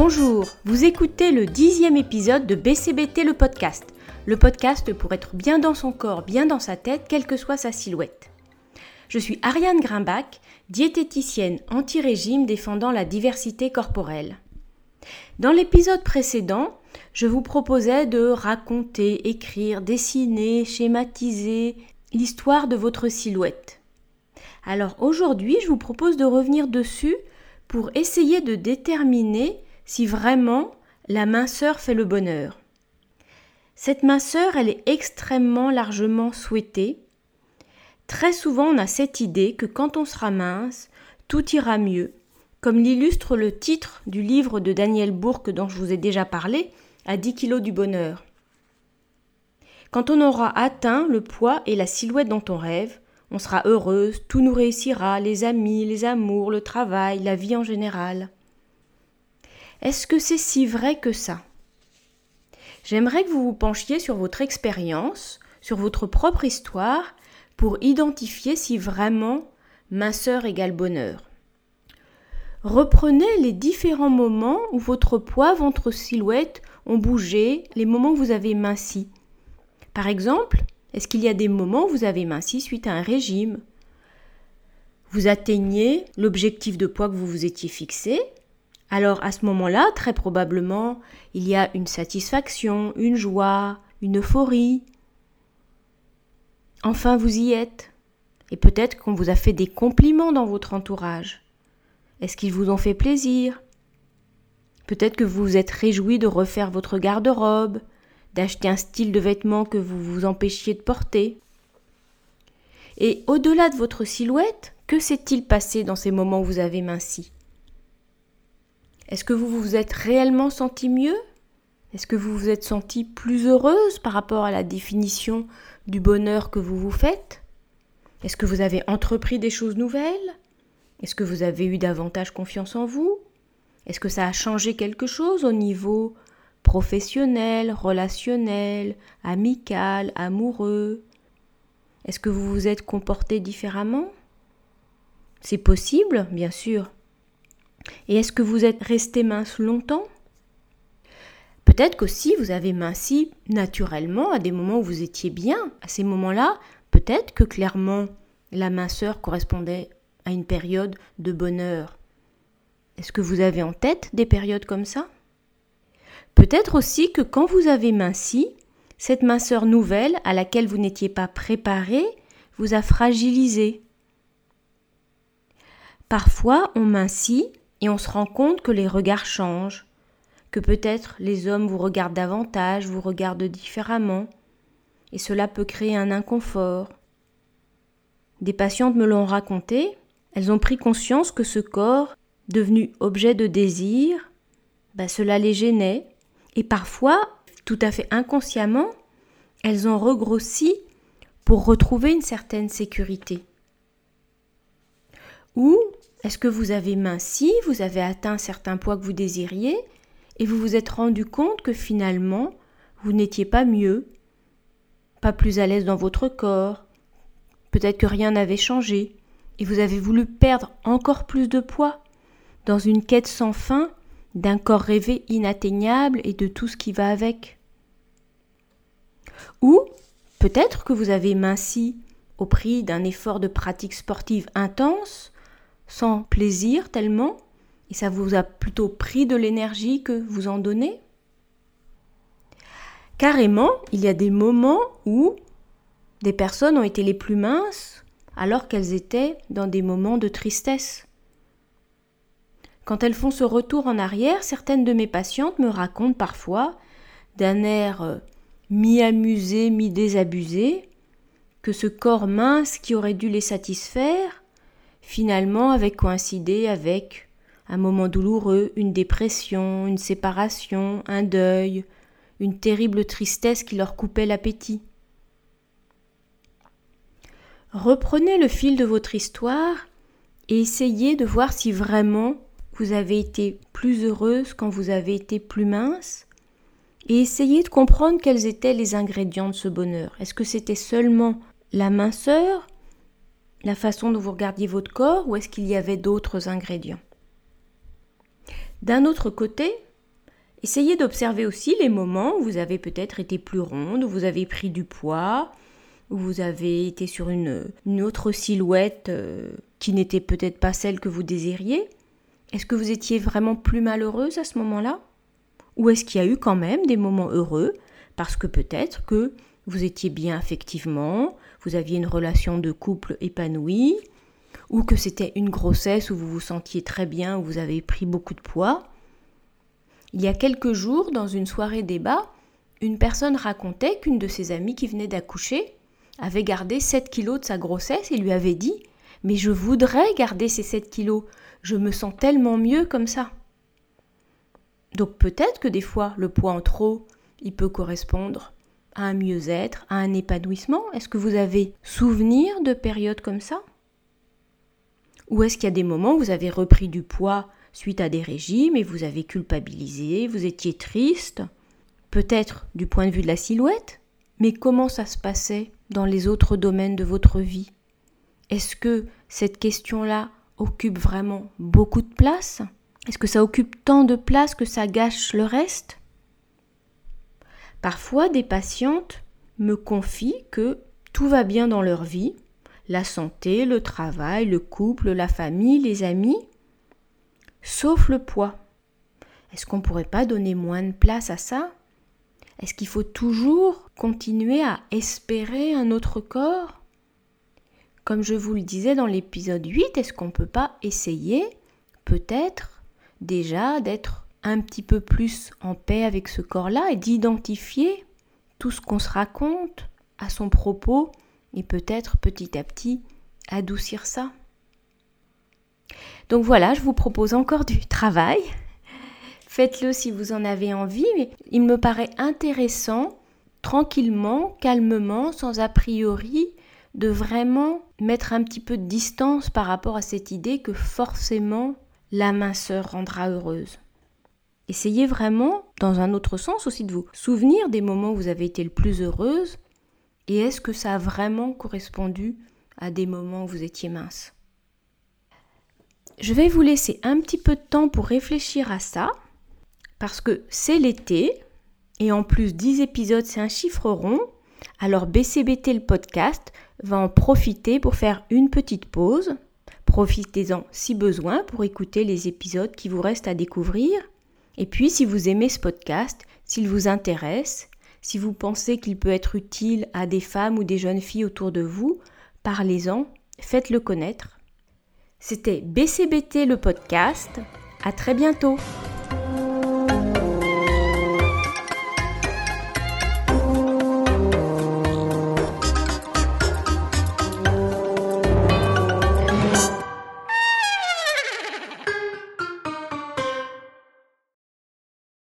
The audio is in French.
Bonjour, vous écoutez le dixième épisode de BCBT le podcast. Le podcast pour être bien dans son corps, bien dans sa tête, quelle que soit sa silhouette. Je suis Ariane Grimbach, diététicienne anti-régime défendant la diversité corporelle. Dans l'épisode précédent, je vous proposais de raconter, écrire, dessiner, schématiser l'histoire de votre silhouette. Alors aujourd'hui, je vous propose de revenir dessus pour essayer de déterminer si vraiment la minceur fait le bonheur. Cette minceur, elle est extrêmement largement souhaitée. Très souvent, on a cette idée que quand on sera mince, tout ira mieux, comme l'illustre le titre du livre de Daniel Bourque dont je vous ai déjà parlé, à 10 kilos du bonheur. Quand on aura atteint le poids et la silhouette dont on rêve, on sera heureuse, tout nous réussira, les amis, les amours, le travail, la vie en général. Est-ce que c'est si vrai que ça? J'aimerais que vous vous penchiez sur votre expérience, sur votre propre histoire, pour identifier si vraiment minceur égale bonheur. Reprenez les différents moments où votre poids, votre silhouette ont bougé, les moments où vous avez minci. Par exemple, est-ce qu'il y a des moments où vous avez minci suite à un régime? Vous atteignez l'objectif de poids que vous vous étiez fixé alors à ce moment-là, très probablement, il y a une satisfaction, une joie, une euphorie. Enfin, vous y êtes. Et peut-être qu'on vous a fait des compliments dans votre entourage. Est-ce qu'ils vous ont fait plaisir? Peut-être que vous vous êtes réjoui de refaire votre garde-robe, d'acheter un style de vêtements que vous vous empêchiez de porter. Et au-delà de votre silhouette, que s'est-il passé dans ces moments où vous avez minci? Est-ce que vous vous êtes réellement senti mieux? Est-ce que vous vous êtes senti plus heureuse par rapport à la définition du bonheur que vous vous faites? Est-ce que vous avez entrepris des choses nouvelles? Est-ce que vous avez eu davantage confiance en vous? Est-ce que ça a changé quelque chose au niveau professionnel, relationnel, amical, amoureux? Est-ce que vous vous êtes comporté différemment? C'est possible, bien sûr. Et est-ce que vous êtes resté mince longtemps? Peut-être qu'aussi vous avez minci naturellement à des moments où vous étiez bien. À ces moments-là, peut-être que clairement la minceur correspondait à une période de bonheur. Est-ce que vous avez en tête des périodes comme ça? Peut-être aussi que quand vous avez minci, cette minceur nouvelle à laquelle vous n'étiez pas préparé vous a fragilisé. Parfois, on mincit et on se rend compte que les regards changent, que peut-être les hommes vous regardent davantage, vous regardent différemment, et cela peut créer un inconfort. Des patientes me l'ont raconté, elles ont pris conscience que ce corps, devenu objet de désir, bah, cela les gênait, et parfois, tout à fait inconsciemment, elles ont regrossi pour retrouver une certaine sécurité. Ou est-ce que vous avez minci, vous avez atteint certains poids que vous désiriez, et vous vous êtes rendu compte que finalement, vous n'étiez pas mieux, pas plus à l'aise dans votre corps, peut-être que rien n'avait changé, et vous avez voulu perdre encore plus de poids, dans une quête sans fin d'un corps rêvé inatteignable et de tout ce qui va avec? Ou peut-être que vous avez minci au prix d'un effort de pratique sportive intense, sans plaisir tellement, et ça vous a plutôt pris de l'énergie que vous en donnez Carrément, il y a des moments où des personnes ont été les plus minces alors qu'elles étaient dans des moments de tristesse. Quand elles font ce retour en arrière, certaines de mes patientes me racontent parfois, d'un air euh, mi-amusé, mi-désabusé, que ce corps mince qui aurait dû les satisfaire finalement avait coïncidé avec un moment douloureux, une dépression, une séparation, un deuil, une terrible tristesse qui leur coupait l'appétit. Reprenez le fil de votre histoire et essayez de voir si vraiment vous avez été plus heureuse quand vous avez été plus mince et essayez de comprendre quels étaient les ingrédients de ce bonheur. Est-ce que c'était seulement la minceur la façon dont vous regardiez votre corps ou est-ce qu'il y avait d'autres ingrédients? D'un autre côté, Essayez d'observer aussi les moments où vous avez peut-être été plus ronde, où vous avez pris du poids, où vous avez été sur une, autre silhouette euh, qui n'était peut-être pas celle que vous désiriez. Est-ce que vous étiez vraiment plus malheureuse à ce moment-là? Ou est-ce qu'il y a eu quand même des moments heureux parce que peut-être que vous étiez bien effectivement, vous aviez une relation de couple épanouie, ou que c'était une grossesse où vous vous sentiez très bien, où vous avez pris beaucoup de poids. Il y a quelques jours, dans une soirée débat, une personne racontait qu'une de ses amies qui venait d'accoucher avait gardé 7 kilos de sa grossesse et lui avait dit Mais je voudrais garder ces 7 kilos, je me sens tellement mieux comme ça. Donc peut-être que des fois, le poids en trop, il peut correspondre à un mieux-être, à un épanouissement? Est-ce que vous avez souvenir de périodes comme ça? Ou est-ce qu'il y a des moments où vous avez repris du poids suite à des régimes et vous avez culpabilisé, vous étiez triste? Peut-être du point de vue de la silhouette, mais comment ça se passait dans les autres domaines de votre vie? Est-ce que cette question-là occupe vraiment beaucoup de place? Est-ce que ça occupe tant de place que ça gâche le reste? Parfois, des patientes me confient que tout va bien dans leur vie, la santé, le travail, le couple, la famille, les amis, sauf le poids. Est-ce qu'on ne pourrait pas donner moins de place à ça? Est-ce qu'il faut toujours continuer à espérer un autre corps? Comme je vous le disais dans l'épisode 8, est-ce qu'on ne peut pas essayer, peut-être, déjà d'être un petit peu plus en paix avec ce corps-là et d'identifier tout ce qu'on se raconte à son propos et peut-être petit à petit adoucir ça. Donc voilà, je vous propose encore du travail. Faites-le si vous en avez envie, mais il me paraît intéressant, tranquillement, calmement, sans a priori, de vraiment mettre un petit peu de distance par rapport à cette idée que forcément la minceur rendra heureuse. Essayez vraiment, dans un autre sens aussi, de vous souvenir des moments où vous avez été le plus heureuse et est-ce que ça a vraiment correspondu à des moments où vous étiez mince? Je vais vous laisser un petit peu de temps pour réfléchir à ça, parce que c'est l'été, et en plus 10 épisodes c'est un chiffre rond, alors BCBT le podcast va en profiter pour faire une petite pause. Profitez-en si besoin pour écouter les épisodes qui vous restent à découvrir et puis, si vous aimez ce podcast, s'il vous intéresse, si vous pensez qu'il peut être utile à des femmes ou des jeunes filles autour de vous, parlez-en, faites-le connaître. C'était BCBT le podcast. À très bientôt!